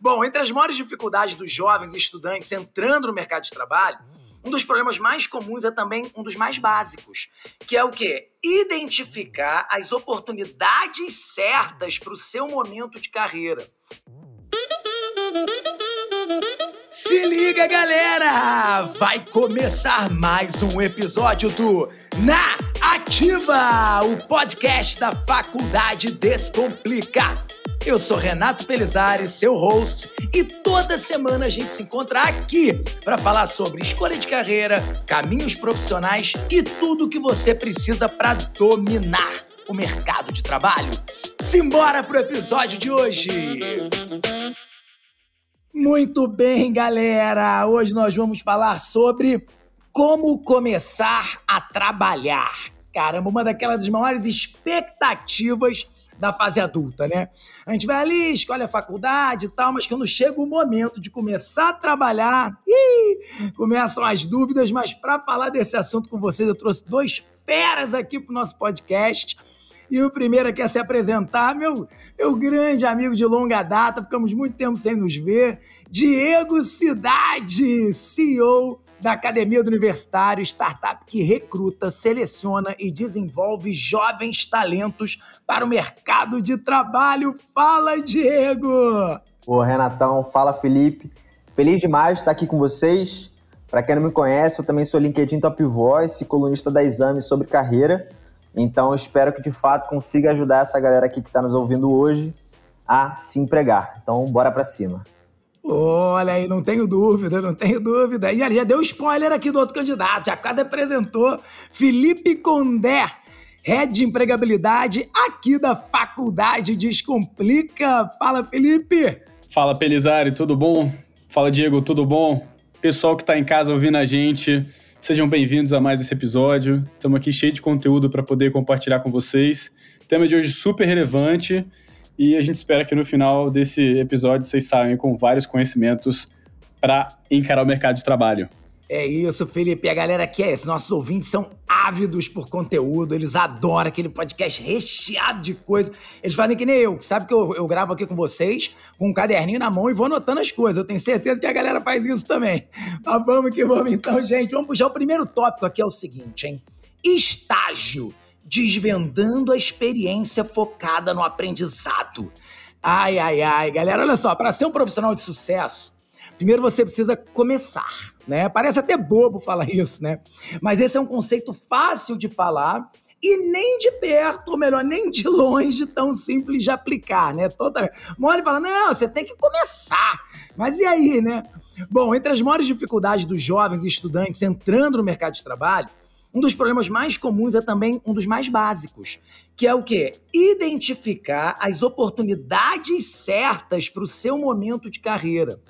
Bom, entre as maiores dificuldades dos jovens estudantes entrando no mercado de trabalho, um dos problemas mais comuns é também um dos mais básicos, que é o quê? Identificar as oportunidades certas para o seu momento de carreira. Se liga, galera! Vai começar mais um episódio do Na Ativa, o podcast da Faculdade Descomplica. Eu sou Renato Pelizari, seu host, e toda semana a gente se encontra aqui para falar sobre escolha de carreira, caminhos profissionais e tudo o que você precisa para dominar o mercado de trabalho. Simbora pro episódio de hoje! Muito bem, galera! Hoje nós vamos falar sobre como começar a trabalhar. Caramba, uma daquelas maiores expectativas da fase adulta, né? A gente vai ali, escolhe a faculdade e tal, mas quando chega o momento de começar a trabalhar, ih, começam as dúvidas, mas para falar desse assunto com vocês, eu trouxe dois feras aqui pro nosso podcast. E o primeiro aqui a se apresentar, meu, meu grande amigo de longa data, ficamos muito tempo sem nos ver, Diego Cidade, CEO da Academia do Universitário, startup que recruta, seleciona e desenvolve jovens talentos para o mercado de trabalho. Fala, Diego! Ô, Renatão, fala, Felipe. Feliz demais de estar aqui com vocês. Para quem não me conhece, eu também sou LinkedIn Top Voice, colunista da Exame sobre carreira. Então, espero que de fato consiga ajudar essa galera aqui que está nos ouvindo hoje a se empregar. Então, bora para cima. Olha aí, não tenho dúvida, não tenho dúvida. E ele já deu spoiler aqui do outro candidato, já quase apresentou Felipe Condé, Head de Empregabilidade aqui da Faculdade Descomplica. Fala, Felipe! Fala, Pelizari, tudo bom? Fala, Diego, tudo bom? Pessoal que está em casa ouvindo a gente, sejam bem-vindos a mais esse episódio. Estamos aqui cheio de conteúdo para poder compartilhar com vocês. tema de hoje super relevante e a gente espera que no final desse episódio vocês saiam com vários conhecimentos para encarar o mercado de trabalho. É isso, Felipe. A galera aqui é esse. Nossos ouvintes são ávidos por conteúdo, eles adoram aquele podcast recheado de coisas. Eles fazem que nem eu, que sabe que eu, eu gravo aqui com vocês com um caderninho na mão e vou anotando as coisas. Eu tenho certeza que a galera faz isso também. Mas vamos que vamos então, gente. Vamos puxar o primeiro tópico aqui, é o seguinte, hein? Estágio desvendando a experiência focada no aprendizado. Ai, ai, ai, galera, olha só, para ser um profissional de sucesso, primeiro você precisa começar, né? Parece até bobo falar isso, né? Mas esse é um conceito fácil de falar e nem de perto, ou melhor, nem de longe tão simples de aplicar, né? Toda mole fala: "Não, você tem que começar". Mas e aí, né? Bom, entre as maiores dificuldades dos jovens estudantes entrando no mercado de trabalho um dos problemas mais comuns é também um dos mais básicos, que é o quê? Identificar as oportunidades certas para o seu momento de carreira.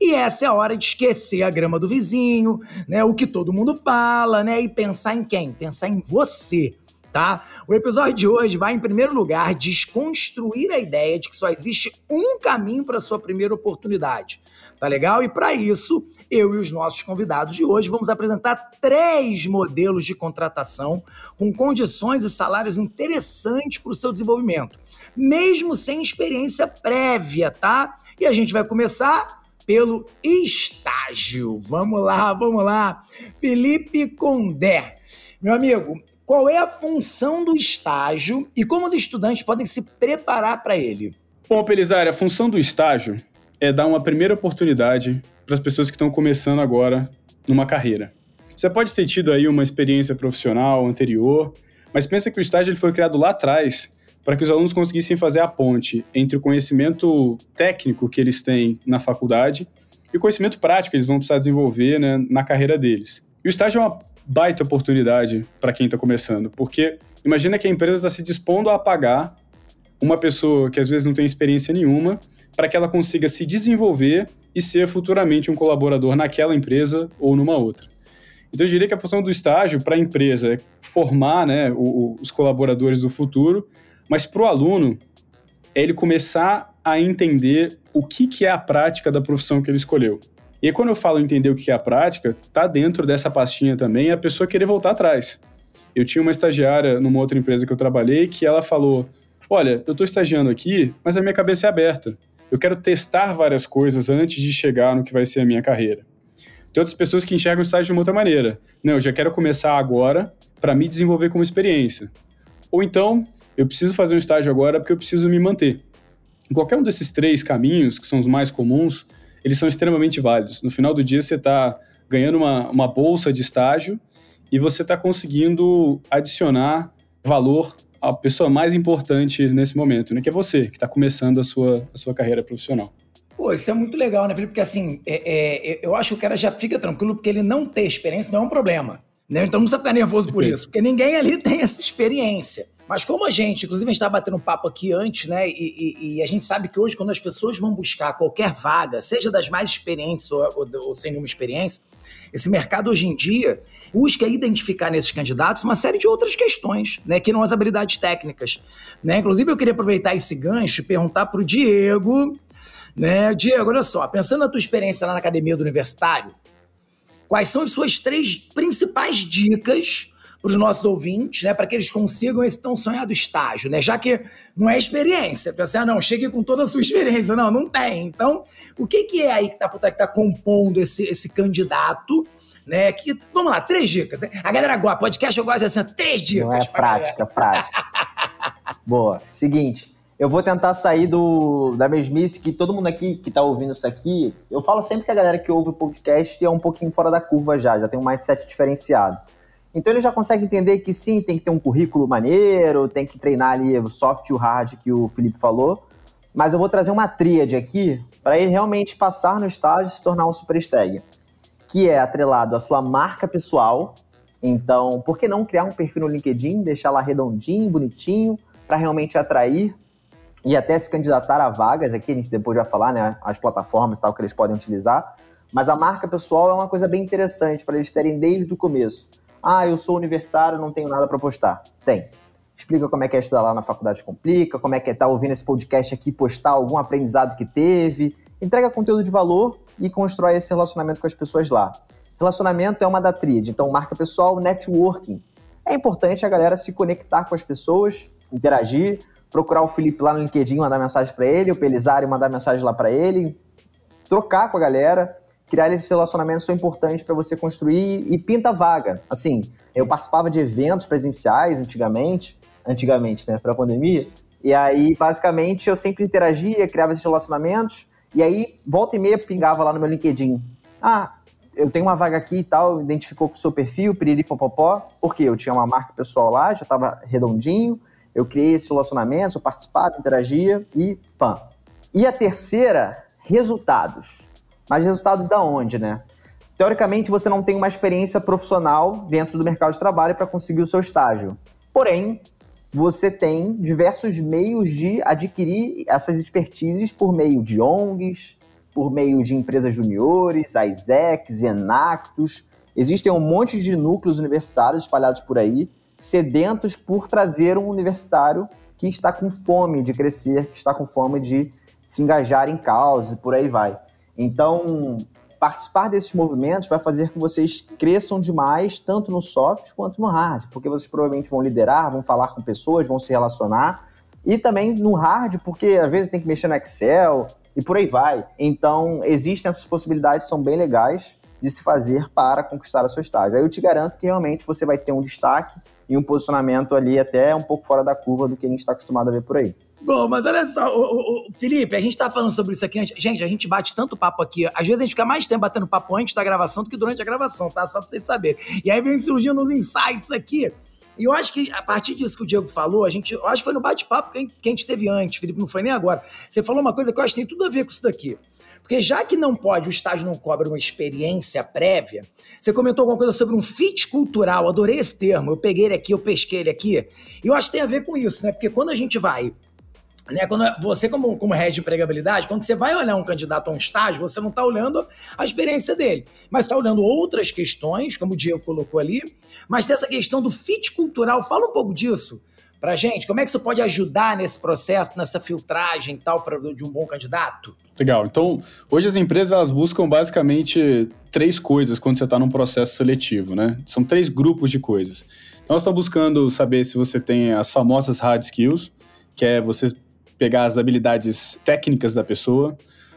E essa é a hora de esquecer a grama do vizinho, né? O que todo mundo fala, né? E pensar em quem? Pensar em você tá? O episódio de hoje vai, em primeiro lugar, desconstruir a ideia de que só existe um caminho para sua primeira oportunidade. Tá legal? E para isso, eu e os nossos convidados de hoje vamos apresentar três modelos de contratação com condições e salários interessantes para o seu desenvolvimento, mesmo sem experiência prévia, tá? E a gente vai começar pelo estágio. Vamos lá, vamos lá. Felipe Condé. Meu amigo, qual é a função do estágio e como os estudantes podem se preparar para ele? Bom, Pelizari, a função do estágio é dar uma primeira oportunidade para as pessoas que estão começando agora numa carreira. Você pode ter tido aí uma experiência profissional anterior, mas pensa que o estágio ele foi criado lá atrás para que os alunos conseguissem fazer a ponte entre o conhecimento técnico que eles têm na faculdade e o conhecimento prático que eles vão precisar desenvolver né, na carreira deles. E o estágio é uma baita oportunidade para quem está começando, porque imagina que a empresa está se dispondo a pagar uma pessoa que às vezes não tem experiência nenhuma para que ela consiga se desenvolver e ser futuramente um colaborador naquela empresa ou numa outra. Então eu diria que a função do estágio para a empresa é formar né, o, os colaboradores do futuro, mas para o aluno é ele começar a entender o que, que é a prática da profissão que ele escolheu. E quando eu falo entender o que é a prática, tá dentro dessa pastinha também a pessoa querer voltar atrás. Eu tinha uma estagiária numa outra empresa que eu trabalhei que ela falou: Olha, eu estou estagiando aqui, mas a minha cabeça é aberta. eu quero testar várias coisas antes de chegar no que vai ser a minha carreira. Tem outras pessoas que enxergam o estágio de uma outra maneira. Não, eu já quero começar agora para me desenvolver como experiência. Ou então, eu preciso fazer um estágio agora porque eu preciso me manter. Em qualquer um desses três caminhos, que são os mais comuns, eles são extremamente válidos. No final do dia, você está ganhando uma, uma bolsa de estágio e você está conseguindo adicionar valor à pessoa mais importante nesse momento, né? que é você, que está começando a sua, a sua carreira profissional. Pô, isso é muito legal, né, Felipe? Porque assim, é, é, eu acho que o cara já fica tranquilo porque ele não ter experiência não é um problema. Né? Então não precisa ficar nervoso por isso, porque ninguém ali tem essa experiência. Mas como a gente, inclusive a gente estava batendo um papo aqui antes, né? E, e, e, a gente sabe que hoje, quando as pessoas vão buscar qualquer vaga, seja das mais experientes ou, ou, ou sem nenhuma experiência, esse mercado hoje em dia busca identificar nesses candidatos uma série de outras questões, né? Que não as habilidades técnicas. Né? Inclusive, eu queria aproveitar esse gancho e perguntar para o Diego, né? Diego, olha só, pensando na tua experiência lá na academia do universitário, quais são as suas três principais dicas para os nossos ouvintes, né, para que eles consigam esse tão sonhado estágio, né? Já que não é experiência, pensar, ah, não, chegue com toda a sua experiência, não, não tem. Então, o que, que é aí que está que tá compondo esse, esse candidato? Né, que, vamos lá, três dicas. Né? A galera gosta, podcast eu gosto assim, três dicas. Não é prática, prática. Boa. Seguinte, eu vou tentar sair do, da mesmice que todo mundo aqui que tá ouvindo isso aqui, eu falo sempre que a galera que ouve o podcast é um pouquinho fora da curva já, já tem um mindset diferenciado. Então ele já consegue entender que sim, tem que ter um currículo maneiro, tem que treinar ali o soft e o hard que o Felipe falou. Mas eu vou trazer uma tríade aqui para ele realmente passar no estágio e se tornar um super stag, que é atrelado à sua marca pessoal. Então, por que não criar um perfil no LinkedIn, deixar lá redondinho, bonitinho, para realmente atrair e até se candidatar a vagas aqui, a gente depois vai falar, né, as plataformas e tal que eles podem utilizar. Mas a marca pessoal é uma coisa bem interessante para eles terem desde o começo. Ah, eu sou universitário, não tenho nada para postar. Tem. Explica como é que é estudar lá na faculdade complica, como é que é estar tá ouvindo esse podcast aqui, postar algum aprendizado que teve. Entrega conteúdo de valor e constrói esse relacionamento com as pessoas lá. Relacionamento é uma da tríade, então marca pessoal, networking. É importante a galera se conectar com as pessoas, interagir, procurar o Felipe lá no LinkedIn, mandar mensagem para ele, o Pelizari mandar mensagem lá para ele, trocar com a galera, criar esses relacionamentos são importantes para você construir e pinta vaga. Assim, eu participava de eventos presenciais antigamente, antigamente, né, para a pandemia, e aí basicamente eu sempre interagia, criava esses relacionamentos, e aí volta e meia pingava lá no meu LinkedIn. Ah, eu tenho uma vaga aqui e tal, identificou com o seu perfil, piriri popopó, porque eu tinha uma marca pessoal lá, já estava redondinho, eu criei esse relacionamento, eu participava, interagia e pam. E a terceira, resultados. Mas resultados da onde, né? Teoricamente, você não tem uma experiência profissional dentro do mercado de trabalho para conseguir o seu estágio. Porém, você tem diversos meios de adquirir essas expertises por meio de ONGs, por meio de empresas juniores, ISECs, Enactus. Existem um monte de núcleos universitários espalhados por aí, sedentos por trazer um universitário que está com fome de crescer, que está com fome de se engajar em causas e por aí vai. Então, participar desses movimentos vai fazer que vocês cresçam demais, tanto no soft quanto no hard, porque vocês provavelmente vão liderar, vão falar com pessoas, vão se relacionar. E também no hard, porque às vezes tem que mexer no Excel e por aí vai. Então, existem essas possibilidades, são bem legais de se fazer para conquistar o seu estágio. Aí eu te garanto que realmente você vai ter um destaque e um posicionamento ali até um pouco fora da curva do que a gente está acostumado a ver por aí. Bom, mas olha só, o, o, Felipe, a gente tá falando sobre isso aqui antes. Gente, a gente bate tanto papo aqui. Às vezes a gente fica mais tempo batendo papo antes da gravação do que durante a gravação, tá? Só pra vocês saberem. E aí vem surgindo uns insights aqui. E eu acho que a partir disso que o Diego falou, a gente, eu acho que foi no bate-papo que, que a gente teve antes, Felipe, não foi nem agora. Você falou uma coisa que eu acho que tem tudo a ver com isso daqui. Porque já que não pode, o estágio não cobra uma experiência prévia, você comentou alguma coisa sobre um fit cultural, adorei esse termo, eu peguei ele aqui, eu pesquei ele aqui, e eu acho que tem a ver com isso, né? Porque quando a gente vai né, quando você, como, como head de empregabilidade, quando você vai olhar um candidato a um estágio, você não está olhando a experiência dele, mas está olhando outras questões, como o Diego colocou ali, mas tem essa questão do fit cultural. Fala um pouco disso para gente? Como é que isso pode ajudar nesse processo, nessa filtragem tal pra, de um bom candidato? Legal. Então, hoje as empresas elas buscam basicamente três coisas quando você está num processo seletivo, né? São três grupos de coisas. Então, elas estão buscando saber se você tem as famosas hard skills, que é você pegar as habilidades técnicas da pessoa.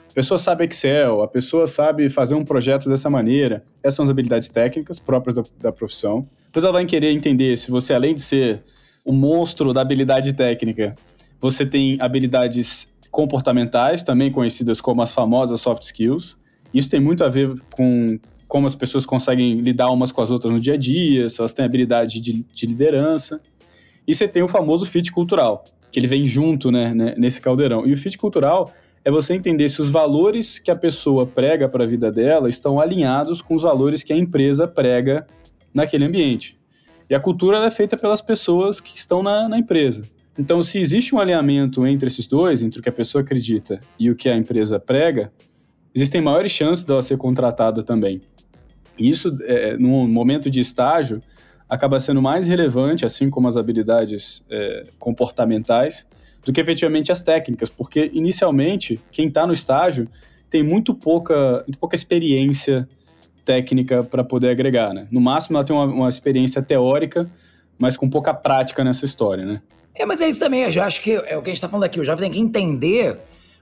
A pessoa sabe Excel, a pessoa sabe fazer um projeto dessa maneira. Essas são as habilidades técnicas próprias da, da profissão. Depois ela vai querer entender se você, além de ser o monstro da habilidade técnica, você tem habilidades comportamentais, também conhecidas como as famosas soft skills. Isso tem muito a ver com como as pessoas conseguem lidar umas com as outras no dia a dia, se elas têm habilidade de, de liderança. E você tem o famoso fit cultural, que ele vem junto né, né, nesse caldeirão. E o fit cultural é você entender se os valores que a pessoa prega para a vida dela estão alinhados com os valores que a empresa prega naquele ambiente. E a cultura é feita pelas pessoas que estão na, na empresa. Então, se existe um alinhamento entre esses dois, entre o que a pessoa acredita e o que a empresa prega, existem maiores chances dela ser contratada também. Isso, é, no momento de estágio, acaba sendo mais relevante, assim como as habilidades é, comportamentais, do que efetivamente as técnicas, porque inicialmente quem está no estágio tem muito pouca, muito pouca experiência técnica para poder agregar, né? No máximo ela tem uma, uma, experiência teórica, mas com pouca prática nessa história, né? É, mas é isso também, eu acho que é o que a gente está falando aqui, o jovem tem que entender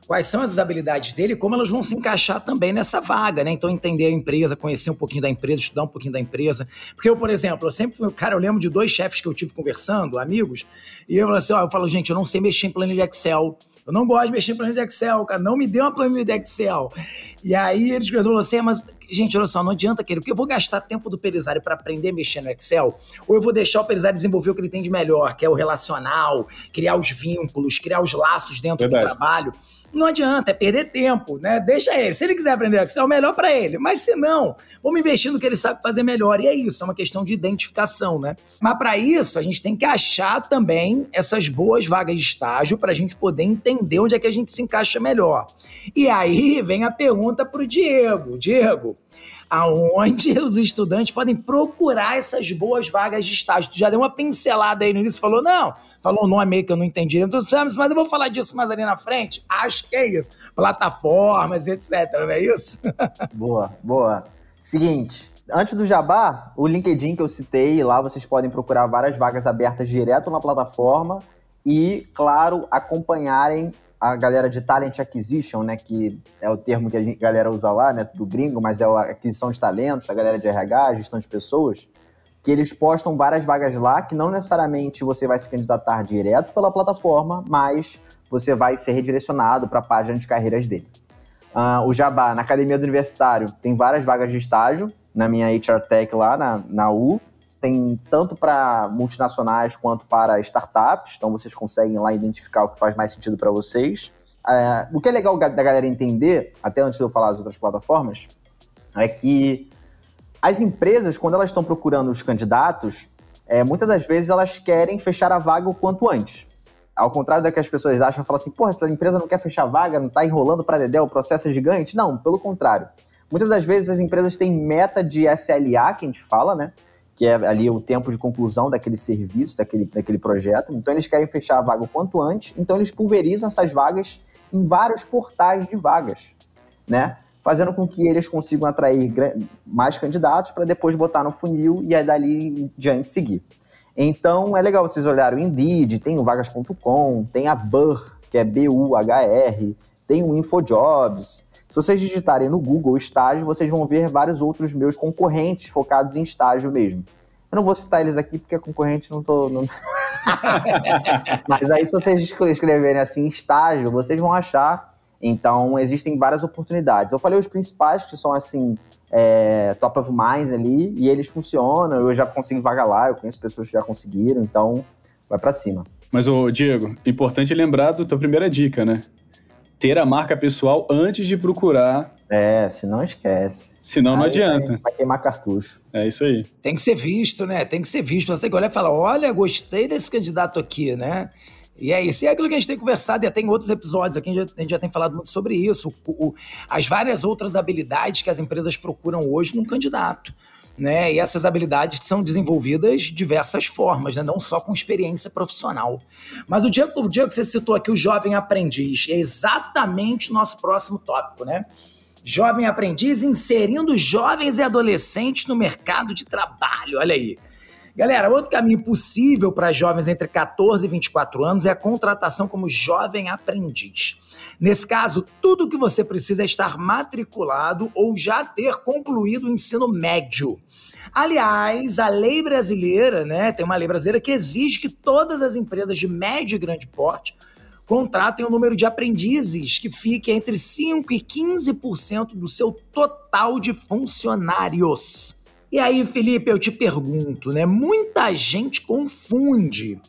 quais são as habilidades dele e como elas vão se encaixar também nessa vaga, né? Então, entender a empresa, conhecer um pouquinho da empresa, estudar um pouquinho da empresa. Porque eu, por exemplo, eu sempre fui, cara, eu lembro de dois chefes que eu tive conversando, amigos, e eu falo assim, ó, eu falo, gente, eu não sei mexer em planilha de Excel. Eu não gosto de mexer em planilha de Excel, cara. Não me dê uma planilha de Excel. E aí eles falaram assim, é, mas, gente, olha só, não adianta querer, porque eu vou gastar tempo do Perizari para aprender a mexer no Excel, ou eu vou deixar o Perizari desenvolver o que ele tem de melhor, que é o relacional, criar os vínculos, criar os laços dentro Verdade. do trabalho. Não adianta, é perder tempo, né? Deixa ele. Se ele quiser aprender Excel, é melhor para ele. Mas se não, vamos investir no que ele sabe fazer melhor. E é isso, é uma questão de identificação, né? Mas para isso, a gente tem que achar também essas boas vagas de estágio para a gente poder entender onde é que a gente se encaixa melhor. E aí vem a pergunta para o Diego. Diego, aonde os estudantes podem procurar essas boas vagas de estágio. Tu já deu uma pincelada aí no início, falou, não, falou um nome meio que eu não entendi, então, mas eu vou falar disso mais ali na frente. Acho que é isso. Plataformas, etc, não é isso? boa, boa. Seguinte, antes do Jabá, o LinkedIn que eu citei, lá vocês podem procurar várias vagas abertas direto na plataforma e, claro, acompanharem a galera de Talent Acquisition, né, que é o termo que a galera usa lá, né, do gringo, mas é a aquisição de talentos, a galera de RH, gestão de pessoas, que eles postam várias vagas lá, que não necessariamente você vai se candidatar direto pela plataforma, mas você vai ser redirecionado para a página de carreiras dele. Uh, o Jabá, na Academia do Universitário, tem várias vagas de estágio, na minha HR Tech lá na, na U, tem tanto para multinacionais quanto para startups, então vocês conseguem lá identificar o que faz mais sentido para vocês. É, o que é legal da galera entender, até antes de eu falar das outras plataformas, é que as empresas, quando elas estão procurando os candidatos, é, muitas das vezes elas querem fechar a vaga o quanto antes. Ao contrário do que as pessoas acham, falam assim, porra, essa empresa não quer fechar a vaga, não está enrolando para Dedé, o processo é gigante. Não, pelo contrário. Muitas das vezes as empresas têm meta de SLA, que a gente fala, né? Que é ali o tempo de conclusão daquele serviço, daquele, daquele projeto. Então, eles querem fechar a vaga o quanto antes, então eles pulverizam essas vagas em vários portais de vagas, né? Fazendo com que eles consigam atrair mais candidatos para depois botar no funil e aí dali em diante seguir. Então, é legal vocês olharem o Indeed, tem o vagas.com, tem a BUR, que é B-U-H-R, tem o InfoJobs, se vocês digitarem no Google estágio, vocês vão ver vários outros meus concorrentes focados em estágio mesmo. Eu não vou citar eles aqui porque a concorrente não tô. Não... Mas aí, se vocês escreverem assim, estágio, vocês vão achar. Então, existem várias oportunidades. Eu falei os principais, que são assim, é, top of minds ali, e eles funcionam. Eu já consegui vagar lá, eu conheço pessoas que já conseguiram, então vai para cima. Mas, ô, Diego, importante lembrar da tua primeira dica, né? Ter a marca pessoal antes de procurar. É, se não esquece. Senão não adianta. Vai queimar cartucho. É isso aí. Tem que ser visto, né? Tem que ser visto. Você tem que olhar e falar: olha, gostei desse candidato aqui, né? E é isso. E é aquilo que a gente tem conversado, e tem outros episódios aqui, a gente já tem falado muito sobre isso. O, o, as várias outras habilidades que as empresas procuram hoje num candidato né? E essas habilidades são desenvolvidas de diversas formas, né? não só com experiência profissional. Mas o dia, o dia que você citou aqui, o jovem aprendiz, é exatamente o nosso próximo tópico, né? Jovem aprendiz inserindo jovens e adolescentes no mercado de trabalho, olha aí. Galera, outro caminho possível para jovens entre 14 e 24 anos é a contratação como jovem aprendiz. Nesse caso, tudo o que você precisa é estar matriculado ou já ter concluído o ensino médio. Aliás, a lei brasileira, né, tem uma lei brasileira que exige que todas as empresas de médio e grande porte contratem o um número de aprendizes que fique entre 5 e 15% do seu total de funcionários. E aí, Felipe, eu te pergunto, né? Muita gente confunde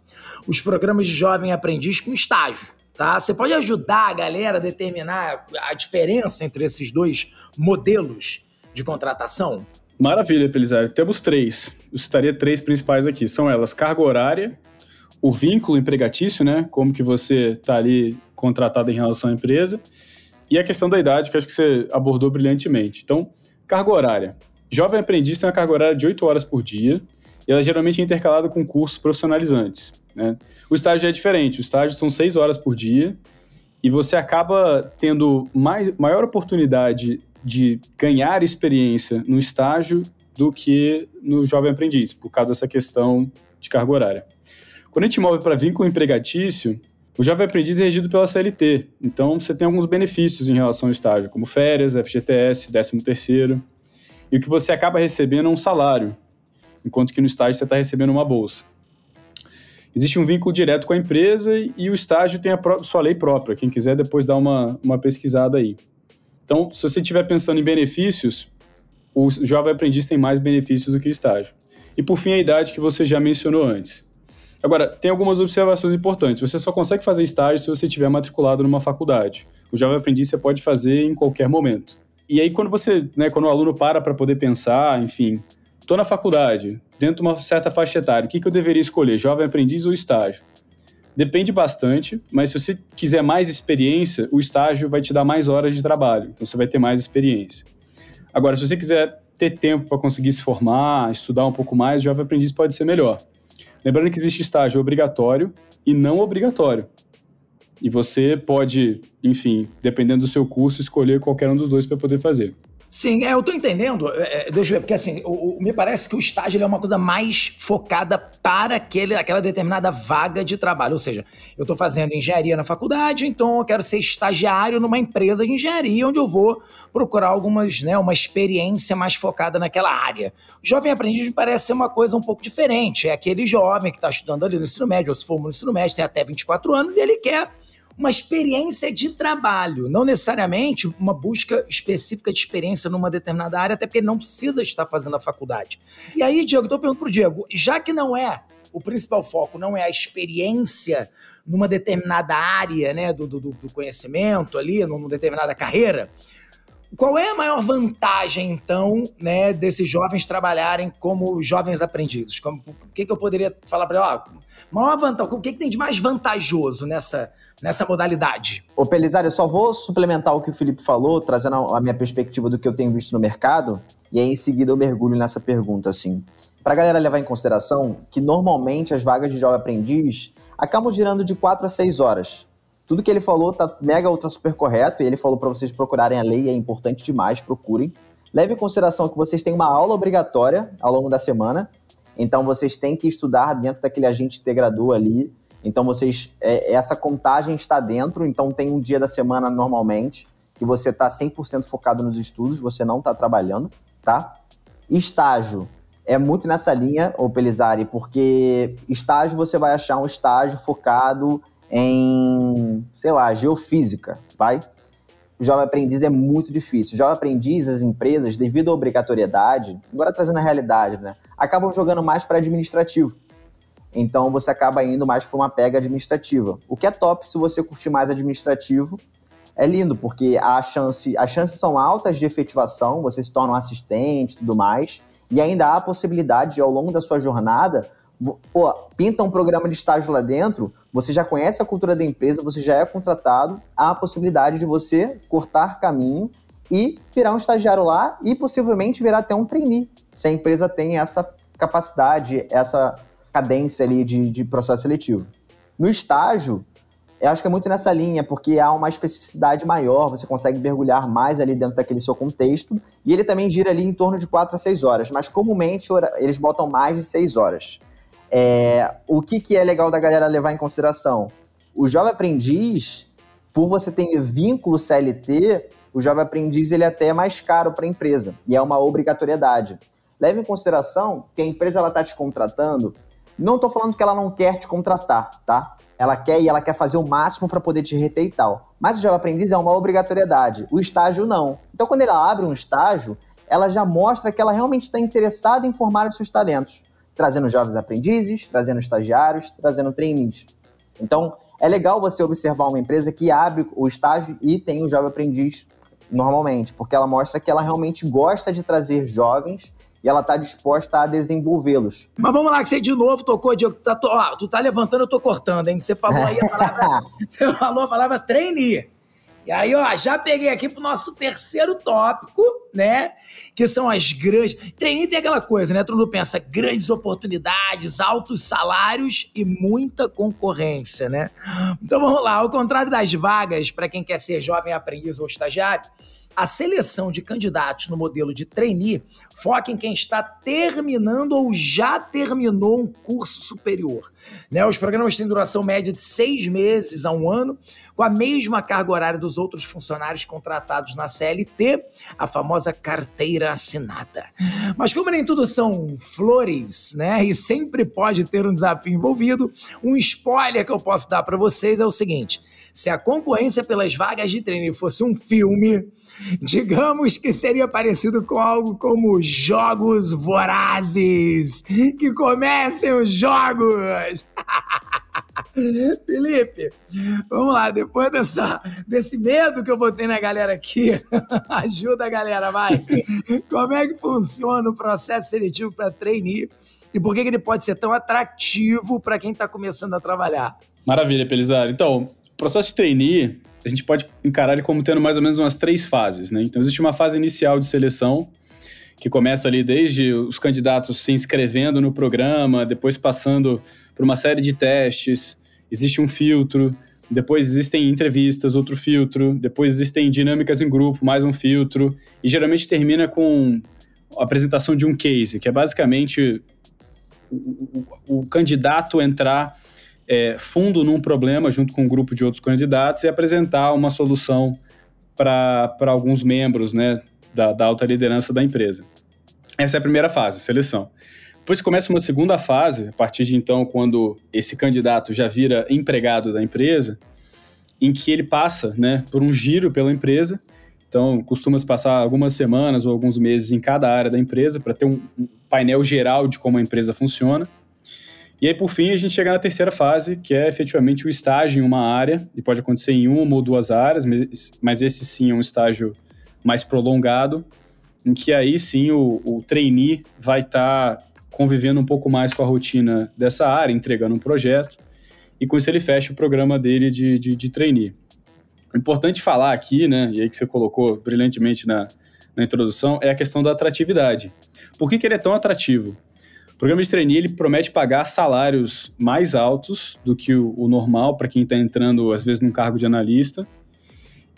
os programas de jovem aprendiz com estágio, tá? Você pode ajudar a galera a determinar a diferença entre esses dois modelos de contratação? Maravilha, Pelizar. Temos três. Eu citaria três principais aqui. São elas carga horária, o vínculo empregatício, né? Como que você está ali contratado em relação à empresa, e a questão da idade, que acho que você abordou brilhantemente. Então, carga horária. Jovem aprendiz tem uma carga horária de 8 horas por dia, e ela geralmente é intercalada com cursos profissionalizantes. Né? O estágio é diferente, o estágio são 6 horas por dia, e você acaba tendo mais, maior oportunidade de ganhar experiência no estágio do que no jovem aprendiz, por causa dessa questão de carga horária. Quando a gente move para vínculo empregatício, o jovem aprendiz é regido pela CLT, então você tem alguns benefícios em relação ao estágio, como férias, FGTS, 13 terceiro, e o que você acaba recebendo é um salário, enquanto que no estágio você está recebendo uma bolsa. Existe um vínculo direto com a empresa e o estágio tem a sua lei própria. Quem quiser depois dar uma, uma pesquisada aí. Então, se você estiver pensando em benefícios, o jovem aprendiz tem mais benefícios do que o estágio. E por fim, a idade que você já mencionou antes. Agora, tem algumas observações importantes. Você só consegue fazer estágio se você estiver matriculado numa faculdade. O jovem aprendiz você pode fazer em qualquer momento. E aí, quando você, né, quando o aluno para para poder pensar, enfim, estou na faculdade, dentro de uma certa faixa etária, o que, que eu deveria escolher, jovem aprendiz ou estágio? Depende bastante, mas se você quiser mais experiência, o estágio vai te dar mais horas de trabalho, então você vai ter mais experiência. Agora, se você quiser ter tempo para conseguir se formar, estudar um pouco mais, jovem aprendiz pode ser melhor. Lembrando que existe estágio obrigatório e não obrigatório. E você pode, enfim, dependendo do seu curso, escolher qualquer um dos dois para poder fazer. Sim, é, eu tô entendendo. É, é, deixa eu ver, porque assim, o, o, me parece que o estágio é uma coisa mais focada para aquele, aquela determinada vaga de trabalho. Ou seja, eu tô fazendo engenharia na faculdade, então eu quero ser estagiário numa empresa de engenharia, onde eu vou procurar algumas, né, uma experiência mais focada naquela área. O jovem aprendiz me parece ser uma coisa um pouco diferente. É aquele jovem que está estudando ali no ensino médio, ou se for no ensino médio, tem até 24 anos, e ele quer uma experiência de trabalho, não necessariamente uma busca específica de experiência numa determinada área, até porque ele não precisa estar fazendo a faculdade. E aí, Diego, estou perguntando para o Diego, já que não é o principal foco, não é a experiência numa determinada área né, do, do, do conhecimento ali, numa determinada carreira, qual é a maior vantagem, então, né, desses jovens trabalharem como jovens aprendizes? Como, o que, que eu poderia falar para ele? maior vantagem, o que, que tem de mais vantajoso nessa, nessa modalidade? Ô, Pelisário, eu só vou suplementar o que o Felipe falou, trazendo a minha perspectiva do que eu tenho visto no mercado, e aí em seguida eu mergulho nessa pergunta, assim. Para a galera levar em consideração que normalmente as vagas de jovem aprendiz acabam girando de 4 a 6 horas. Tudo que ele falou tá mega ultra super correto e ele falou para vocês procurarem a lei, é importante demais, procurem. Leve em consideração que vocês têm uma aula obrigatória ao longo da semana, então vocês têm que estudar dentro daquele agente integrador ali. Então vocês é, essa contagem está dentro, então tem um dia da semana normalmente que você está 100% focado nos estudos, você não está trabalhando, tá? Estágio é muito nessa linha, ô Pelizari, porque estágio você vai achar um estágio focado em, sei lá, geofísica, vai? O jovem aprendiz é muito difícil. O jovem aprendiz, as empresas, devido à obrigatoriedade, agora trazendo a realidade, né? Acabam jogando mais para administrativo. Então você acaba indo mais para uma pega administrativa. O que é top se você curtir mais administrativo, é lindo, porque a chance, as chances são altas de efetivação, você se torna um assistente e tudo mais, e ainda há a possibilidade de, ao longo da sua jornada, pô, pinta um programa de estágio lá dentro, você já conhece a cultura da empresa, você já é contratado, há a possibilidade de você cortar caminho e virar um estagiário lá e possivelmente virar até um trainee, se a empresa tem essa capacidade, essa cadência ali de, de processo seletivo. No estágio, eu acho que é muito nessa linha, porque há uma especificidade maior, você consegue mergulhar mais ali dentro daquele seu contexto, e ele também gira ali em torno de 4 a 6 horas, mas comumente eles botam mais de 6 horas. É, o que, que é legal da galera levar em consideração? O jovem aprendiz, por você ter vínculo CLT, o jovem aprendiz ele é até mais caro para a empresa, e é uma obrigatoriedade. Leve em consideração que a empresa está te contratando, não estou falando que ela não quer te contratar, tá? ela quer e ela quer fazer o máximo para poder te reter e tal. Mas o Java Aprendiz é uma obrigatoriedade, o estágio não. Então, quando ela abre um estágio, ela já mostra que ela realmente está interessada em formar os seus talentos, trazendo jovens aprendizes, trazendo estagiários, trazendo trainees. Então, é legal você observar uma empresa que abre o estágio e tem o Java Aprendiz normalmente, porque ela mostra que ela realmente gosta de trazer jovens e ela está disposta a desenvolvê-los. Mas vamos lá, que você de novo tocou, Diego. Tu tá, ó, tu tá levantando, eu tô cortando, hein? Você falou aí a palavra. você falou a palavra trainee. E aí, ó, já peguei aqui pro nosso terceiro tópico, né? Que são as grandes. Trainee tem aquela coisa, né? Todo mundo pensa grandes oportunidades, altos salários e muita concorrência, né? Então vamos lá, ao contrário das vagas para quem quer ser jovem aprendiz ou estagiário, a seleção de candidatos no modelo de trainee foca em quem está terminando ou já terminou um curso superior. Né? Os programas têm duração média de seis meses a um ano, com a mesma carga horária dos outros funcionários contratados na CLT, a famosa carteira assinada. Mas como nem tudo são flores, né? E sempre pode ter um desafio envolvido, um spoiler que eu posso dar para vocês é o seguinte: se a concorrência pelas vagas de treino fosse um filme, digamos que seria parecido com algo como Jogos Vorazes. Que comecem os jogos! Felipe, vamos lá, depois dessa, desse medo que eu botei na galera aqui, ajuda a galera, vai. Como é que funciona o processo seletivo para trainee e por que, que ele pode ser tão atrativo para quem está começando a trabalhar? Maravilha, Pelizar. Então, processo de trainee, a gente pode encarar ele como tendo mais ou menos umas três fases, né? Então, existe uma fase inicial de seleção, que começa ali desde os candidatos se inscrevendo no programa, depois passando por uma série de testes, existe um filtro, depois existem entrevistas, outro filtro, depois existem dinâmicas em grupo, mais um filtro, e geralmente termina com a apresentação de um case, que é basicamente o, o, o candidato entrar é, fundo num problema junto com um grupo de outros candidatos e apresentar uma solução para alguns membros né, da, da alta liderança da empresa. Essa é a primeira fase, seleção. Depois começa uma segunda fase, a partir de então, quando esse candidato já vira empregado da empresa, em que ele passa né, por um giro pela empresa. Então, costuma-se passar algumas semanas ou alguns meses em cada área da empresa para ter um painel geral de como a empresa funciona. E aí, por fim, a gente chega na terceira fase, que é efetivamente o estágio em uma área, e pode acontecer em uma ou duas áreas, mas, mas esse sim é um estágio mais prolongado, em que aí sim o, o trainee vai estar tá convivendo um pouco mais com a rotina dessa área, entregando um projeto, e com isso ele fecha o programa dele de, de, de trainee. Importante falar aqui, né, e aí que você colocou brilhantemente na, na introdução, é a questão da atratividade. Por que, que ele é tão atrativo? O programa de trainee ele promete pagar salários mais altos do que o, o normal para quem está entrando, às vezes, num cargo de analista.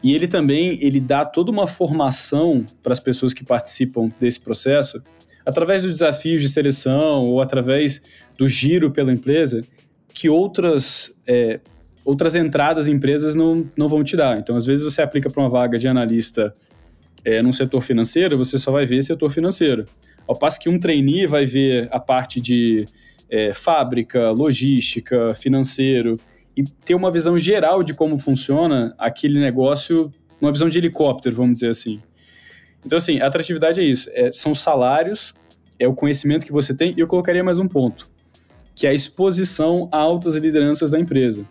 E ele também ele dá toda uma formação para as pessoas que participam desse processo, através dos desafios de seleção ou através do giro pela empresa, que outras, é, outras entradas em empresas não, não vão te dar. Então, às vezes, você aplica para uma vaga de analista é, num setor financeiro, você só vai ver setor financeiro. Ao passo que um trainee vai ver a parte de é, fábrica, logística, financeiro e ter uma visão geral de como funciona aquele negócio, uma visão de helicóptero, vamos dizer assim. Então, assim, a atratividade é isso: é, são salários, é o conhecimento que você tem, e eu colocaria mais um ponto, que é a exposição a altas lideranças da empresa.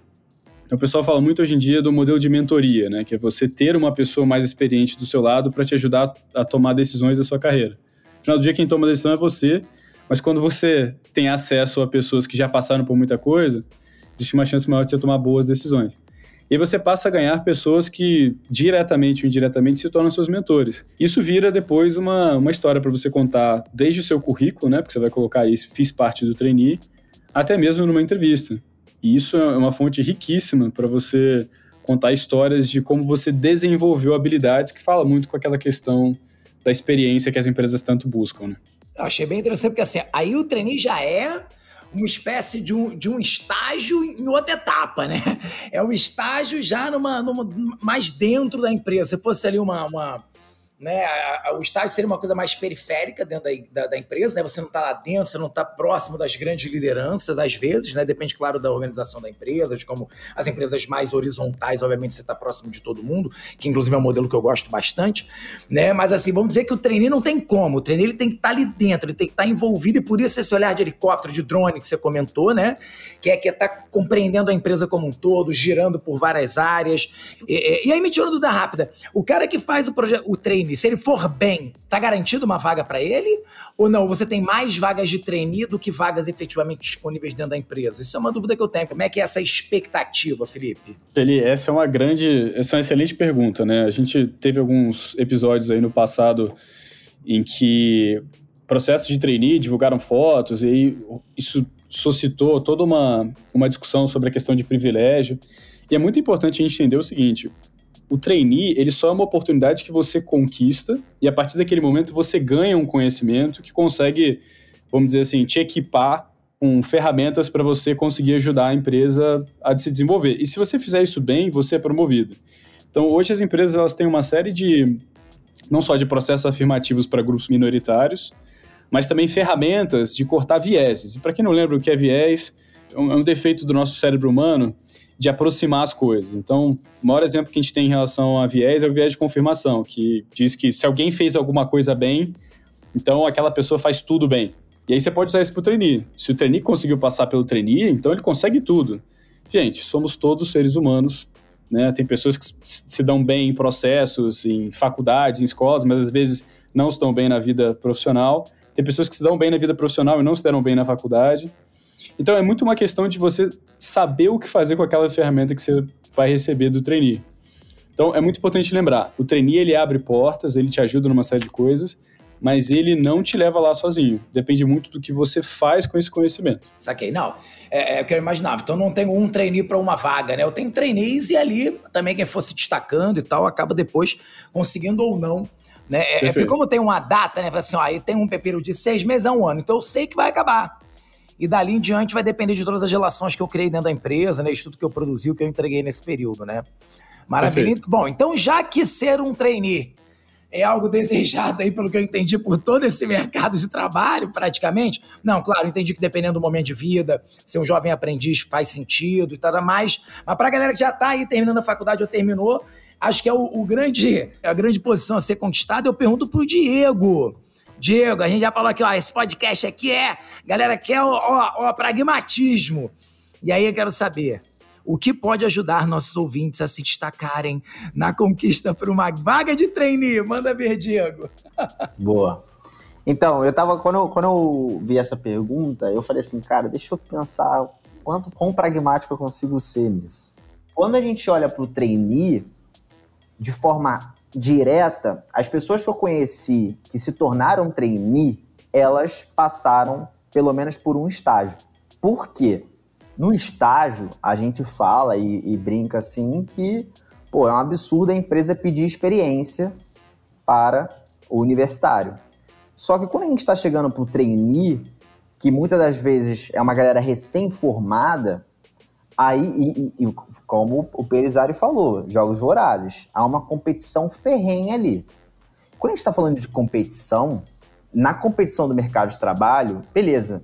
Então, o pessoal fala muito hoje em dia do modelo de mentoria, né? Que é você ter uma pessoa mais experiente do seu lado para te ajudar a tomar decisões da sua carreira final do dia, quem toma a decisão é você, mas quando você tem acesso a pessoas que já passaram por muita coisa, existe uma chance maior de você tomar boas decisões. E aí você passa a ganhar pessoas que, diretamente ou indiretamente, se tornam seus mentores. Isso vira depois uma, uma história para você contar desde o seu currículo, né? Porque você vai colocar aí, fiz parte do trainee, até mesmo numa entrevista. E isso é uma fonte riquíssima para você contar histórias de como você desenvolveu habilidades, que fala muito com aquela questão da experiência que as empresas tanto buscam, né? Eu achei bem interessante, porque assim, aí o trainee já é uma espécie de um, de um estágio em outra etapa, né? É o estágio já numa, numa mais dentro da empresa. Se fosse ali uma, uma né? O estágio seria uma coisa mais periférica dentro da, da, da empresa, né? Você não está lá dentro, você não está próximo das grandes lideranças, às vezes, né? Depende, claro, da organização da empresa, de como as empresas mais horizontais, obviamente, você está próximo de todo mundo, que inclusive é um modelo que eu gosto bastante, né? Mas assim, vamos dizer que o trainee não tem como, o trainee ele tem que estar tá ali dentro, ele tem que estar tá envolvido, e por isso esse olhar de helicóptero, de drone que você comentou, né? Que é que é tá compreendendo a empresa como um todo, girando por várias áreas. E, e, e aí, me tirando da rápida, o cara que faz o projeto, o trainee se ele for bem, tá garantido uma vaga para ele? Ou não? Você tem mais vagas de trainee do que vagas efetivamente disponíveis dentro da empresa? Isso é uma dúvida que eu tenho. Como é que é essa expectativa, Felipe? Eli, essa é uma grande, essa é uma excelente pergunta, né? A gente teve alguns episódios aí no passado em que processos de trainee divulgaram fotos e aí isso suscitou toda uma, uma discussão sobre a questão de privilégio. E é muito importante a gente entender o seguinte: o trainee, ele só é uma oportunidade que você conquista e a partir daquele momento você ganha um conhecimento que consegue, vamos dizer assim, te equipar com ferramentas para você conseguir ajudar a empresa a se desenvolver. E se você fizer isso bem, você é promovido. Então, hoje as empresas elas têm uma série de não só de processos afirmativos para grupos minoritários, mas também ferramentas de cortar vieses. E para quem não lembra o que é viés, é um é defeito do nosso cérebro humano de aproximar as coisas. Então, o maior exemplo que a gente tem em relação a viés é o viés de confirmação, que diz que se alguém fez alguma coisa bem, então aquela pessoa faz tudo bem. E aí você pode usar isso para o trainee. Se o trainee conseguiu passar pelo trainee, então ele consegue tudo. Gente, somos todos seres humanos, né? Tem pessoas que se dão bem em processos, em faculdades, em escolas, mas às vezes não estão bem na vida profissional. Tem pessoas que se dão bem na vida profissional e não se deram bem na faculdade. Então é muito uma questão de você saber o que fazer com aquela ferramenta que você vai receber do trainee. Então é muito importante lembrar, o trainee ele abre portas, ele te ajuda numa série de coisas, mas ele não te leva lá sozinho. Depende muito do que você faz com esse conhecimento. Saquei. Não, é, é o que eu imaginava. Então não tenho um trainee para uma vaga, né? Eu tenho trainees e ali também quem fosse destacando e tal acaba depois conseguindo ou não né? É, é porque como tem uma data, né? Assim, ó, aí tem um pepino de seis meses a um ano, então eu sei que vai acabar. E dali em diante vai depender de todas as relações que eu criei dentro da empresa, né? Isso tudo que eu produzi, o que eu entreguei nesse período, né? Maravilha. Perfeito. Bom, então já que ser um trainee é algo desejado aí, pelo que eu entendi, por todo esse mercado de trabalho, praticamente. Não, claro, entendi que dependendo do momento de vida, ser um jovem aprendiz faz sentido e tal, mais. Mas para a galera que já está aí terminando a faculdade ou terminou, acho que é o, o, grande, a grande posição a ser conquistada. Eu pergunto para o Diego. Diego, a gente já falou aqui, ó, esse podcast aqui é, galera, ó, ó, ó, pragmatismo. E aí eu quero saber, o que pode ajudar nossos ouvintes a se destacarem na conquista por uma vaga de trainee? Manda ver, Diego. Boa. Então, eu tava, quando eu, quando eu vi essa pergunta, eu falei assim, cara, deixa eu pensar quanto quão pragmático eu consigo ser nisso. Quando a gente olha para o trainee, de forma direta, as pessoas que eu conheci que se tornaram trainee, elas passaram pelo menos por um estágio. Por quê? No estágio, a gente fala e, e brinca assim que pô, é um absurdo a empresa pedir experiência para o universitário. Só que quando a gente está chegando para o trainee, que muitas das vezes é uma galera recém-formada, aí, e, e, como o Perizari falou, jogos vorazes. Há uma competição ferrenha ali. Quando a gente está falando de competição, na competição do mercado de trabalho, beleza,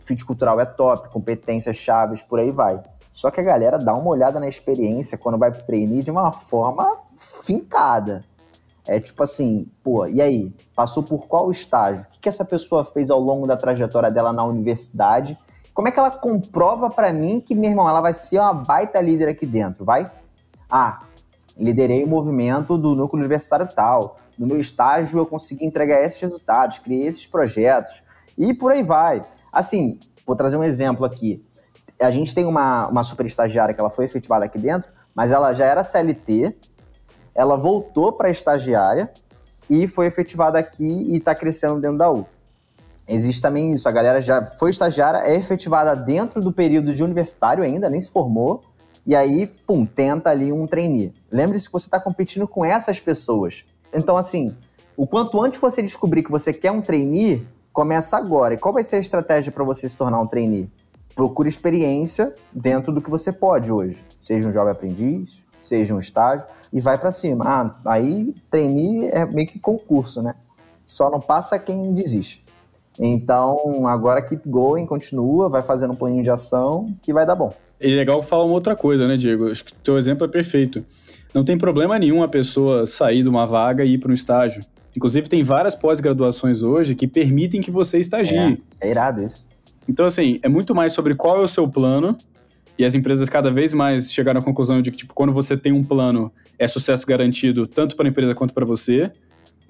fit cultural é top, competências chaves, por aí vai. Só que a galera dá uma olhada na experiência quando vai pro trainee de uma forma fincada. É tipo assim, pô, e aí? Passou por qual estágio? O que, que essa pessoa fez ao longo da trajetória dela na universidade como é que ela comprova para mim que, meu irmão, ela vai ser uma baita líder aqui dentro? Vai? Ah, liderei o movimento do núcleo universitário tal. No meu estágio eu consegui entregar esses resultados, criei esses projetos e por aí vai. Assim, vou trazer um exemplo aqui. A gente tem uma, uma super estagiária que ela foi efetivada aqui dentro, mas ela já era CLT, ela voltou para estagiária e foi efetivada aqui e está crescendo dentro da U. existe também isso. A galera já foi estagiária, é efetivada dentro do período de universitário ainda, nem se formou, e aí, pum, tenta ali um trainee. Lembre-se que você está competindo com essas pessoas. Então, assim, o quanto antes você descobrir que você quer um trainee, começa agora. E qual vai ser a estratégia para você se tornar um trainee? Procure experiência dentro do que você pode hoje. Seja um jovem aprendiz, seja um estágio, e vai para cima. Ah, aí trainee é meio que concurso, né? Só não passa quem desiste. Então, agora keep going, continua, vai fazendo um planinho de ação que vai dar bom. E é legal falar uma outra coisa, né, Diego? Acho que o teu exemplo é perfeito. Não tem problema nenhum a pessoa sair de uma vaga e ir para um estágio. Inclusive, tem várias pós-graduações hoje que permitem que você estagie. É, é irado isso. Então, assim, é muito mais sobre qual é o seu plano, e as empresas cada vez mais chegaram à conclusão de que, tipo, quando você tem um plano, é sucesso garantido tanto para a empresa quanto para você,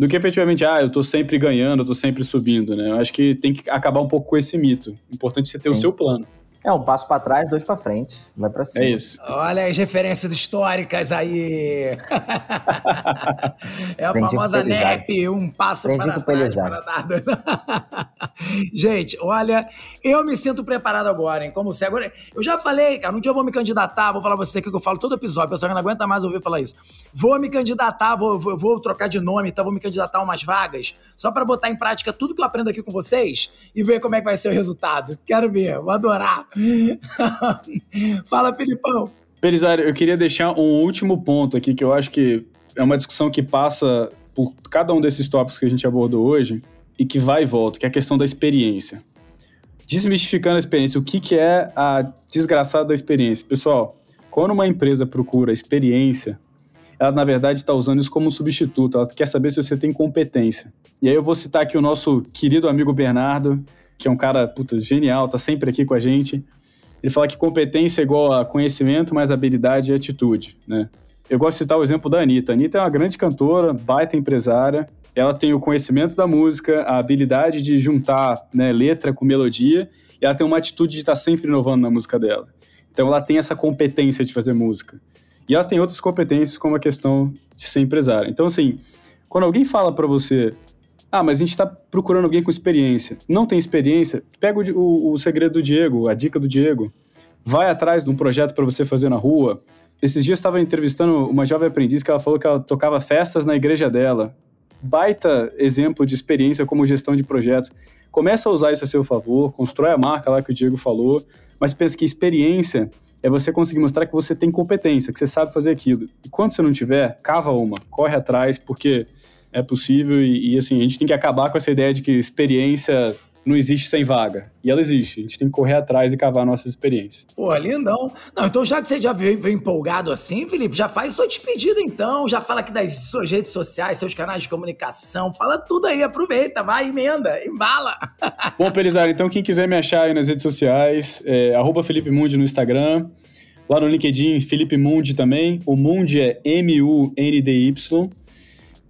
do que efetivamente, ah, eu estou sempre ganhando, eu tô sempre subindo, né? Eu acho que tem que acabar um pouco com esse mito. Importante você ter Sim. o seu plano. É um passo para trás, dois para frente. Vai para cima. É isso. Olha as referências históricas aí. é a Aprendi famosa NEP, um passo Aprendi para trás para dar dois. Gente, olha, eu me sinto preparado agora, hein? Como você agora. Eu já falei, cara, um dia eu vou me candidatar, vou falar pra você que eu falo todo episódio, o pessoal não aguenta mais ouvir falar isso. Vou me candidatar, vou, vou, vou trocar de nome, então vou me candidatar a umas vagas, só para botar em prática tudo que eu aprendo aqui com vocês e ver como é que vai ser o resultado. Quero ver, vou adorar. Fala, Filipão. Belisário, eu queria deixar um último ponto aqui que eu acho que é uma discussão que passa por cada um desses tópicos que a gente abordou hoje e que vai e volta, que é a questão da experiência. Desmistificando a experiência, o que, que é a desgraçada da experiência? Pessoal, quando uma empresa procura experiência, ela na verdade está usando isso como substituto, ela quer saber se você tem competência. E aí eu vou citar aqui o nosso querido amigo Bernardo, que é um cara puta, genial, tá sempre aqui com a gente. Ele fala que competência é igual a conhecimento, mais habilidade e atitude, né? Eu gosto de citar o exemplo da Anitta. A Anitta é uma grande cantora, baita empresária. Ela tem o conhecimento da música, a habilidade de juntar né, letra com melodia, e ela tem uma atitude de estar sempre inovando na música dela. Então ela tem essa competência de fazer música. E ela tem outras competências, como a questão de ser empresária. Então, assim, quando alguém fala para você, ah, mas a gente está procurando alguém com experiência. Não tem experiência? Pega o, o, o segredo do Diego, a dica do Diego. Vai atrás de um projeto para você fazer na rua. Esses dias estava entrevistando uma jovem aprendiz que ela falou que ela tocava festas na igreja dela. Baita exemplo de experiência como gestão de projeto. Começa a usar isso a seu favor, constrói a marca lá que o Diego falou, mas pensa que experiência é você conseguir mostrar que você tem competência, que você sabe fazer aquilo. E quando você não tiver, cava uma, corre atrás, porque é possível e, e, assim, a gente tem que acabar com essa ideia de que experiência não existe sem vaga. E ela existe. A gente tem que correr atrás e cavar nossas experiências. Pô, lindão. Não, então já que você já veio, veio, empolgado assim, Felipe, já faz sua despedida então. Já fala aqui das suas redes sociais, seus canais de comunicação. Fala tudo aí, aproveita, vai, emenda, embala. Bom, Pelizar, então quem quiser me achar aí nas redes sociais, é arroba Felipe Mundi no Instagram. Lá no LinkedIn, Felipe Mundi também. O Mundi é M-U-N-D-Y.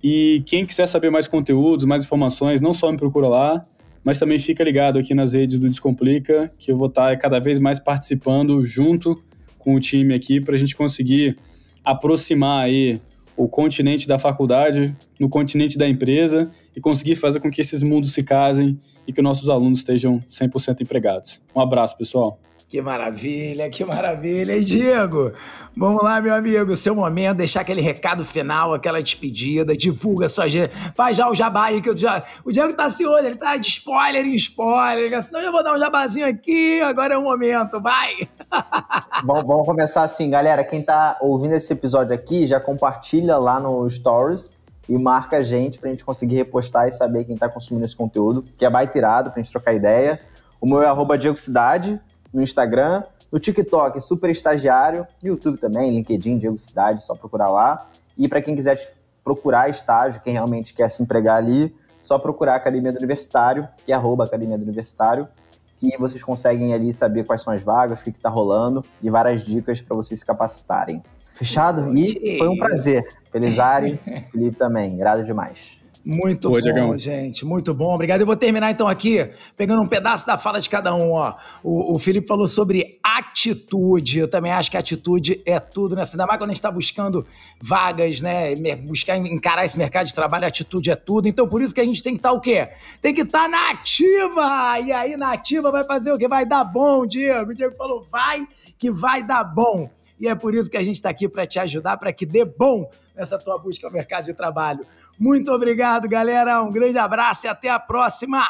E quem quiser saber mais conteúdos, mais informações, não só me procura lá, mas também fica ligado aqui nas redes do Descomplica, que eu vou estar cada vez mais participando junto com o time aqui para a gente conseguir aproximar aí o continente da faculdade no continente da empresa e conseguir fazer com que esses mundos se casem e que nossos alunos estejam 100% empregados. Um abraço, pessoal. Que maravilha, que maravilha. E Diego, vamos lá, meu amigo, seu momento, deixar aquele recado final, aquela despedida, divulga sua gente. Faz já o jabá aí, que eu já... o Diego tá assim hoje, ele tá de spoiler em spoiler, senão eu já vou dar um jabazinho aqui, agora é o momento, vai! Bom, vamos começar assim, galera, quem tá ouvindo esse episódio aqui, já compartilha lá no Stories e marca a gente pra gente conseguir repostar e saber quem tá consumindo esse conteúdo, que é baita irado pra gente trocar ideia. O meu é arroba Diego Cidade, no Instagram, no TikTok, Super Estagiário, no YouTube também, LinkedIn, Diego Cidade, só procurar lá. E para quem quiser procurar estágio, quem realmente quer se empregar ali, só procurar a Academia do Universitário, que é arroba Academia do Universitário, que vocês conseguem ali saber quais são as vagas, o que está rolando e várias dicas para vocês se capacitarem. Fechado? E foi um prazer. Felizari, Felipe também, irado demais. Muito Pô, bom, Diagão. gente. Muito bom. Obrigado. Eu vou terminar então aqui, pegando um pedaço da fala de cada um. Ó. O, o Felipe falou sobre atitude. Eu também acho que atitude é tudo nessa. Ainda mais quando a gente está buscando vagas, né? Buscar encarar esse mercado de trabalho, atitude é tudo. Então, por isso que a gente tem que estar tá, o quê? Tem que estar tá na ativa! E aí, na ativa vai fazer o quê? Vai dar bom, Diego. O Diego falou, vai que vai dar bom. E é por isso que a gente está aqui para te ajudar, para que dê bom nessa tua busca ao mercado de trabalho. Muito obrigado, galera. Um grande abraço e até a próxima.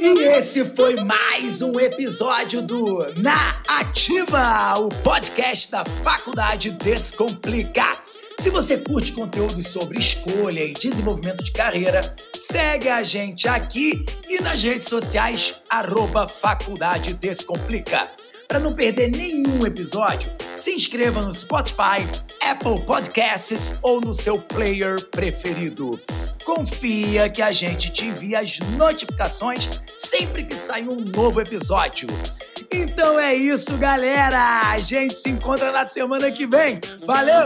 E esse foi mais um episódio do Na Ativa, o podcast da Faculdade Descomplica. Se você curte conteúdos sobre escolha e desenvolvimento de carreira, segue a gente aqui e nas redes sociais, arroba Faculdade Descomplica. Para não perder nenhum episódio, se inscreva no Spotify, Apple Podcasts ou no seu player preferido. Confia que a gente te envia as notificações sempre que sair um novo episódio. Então é isso, galera! A gente se encontra na semana que vem. Valeu!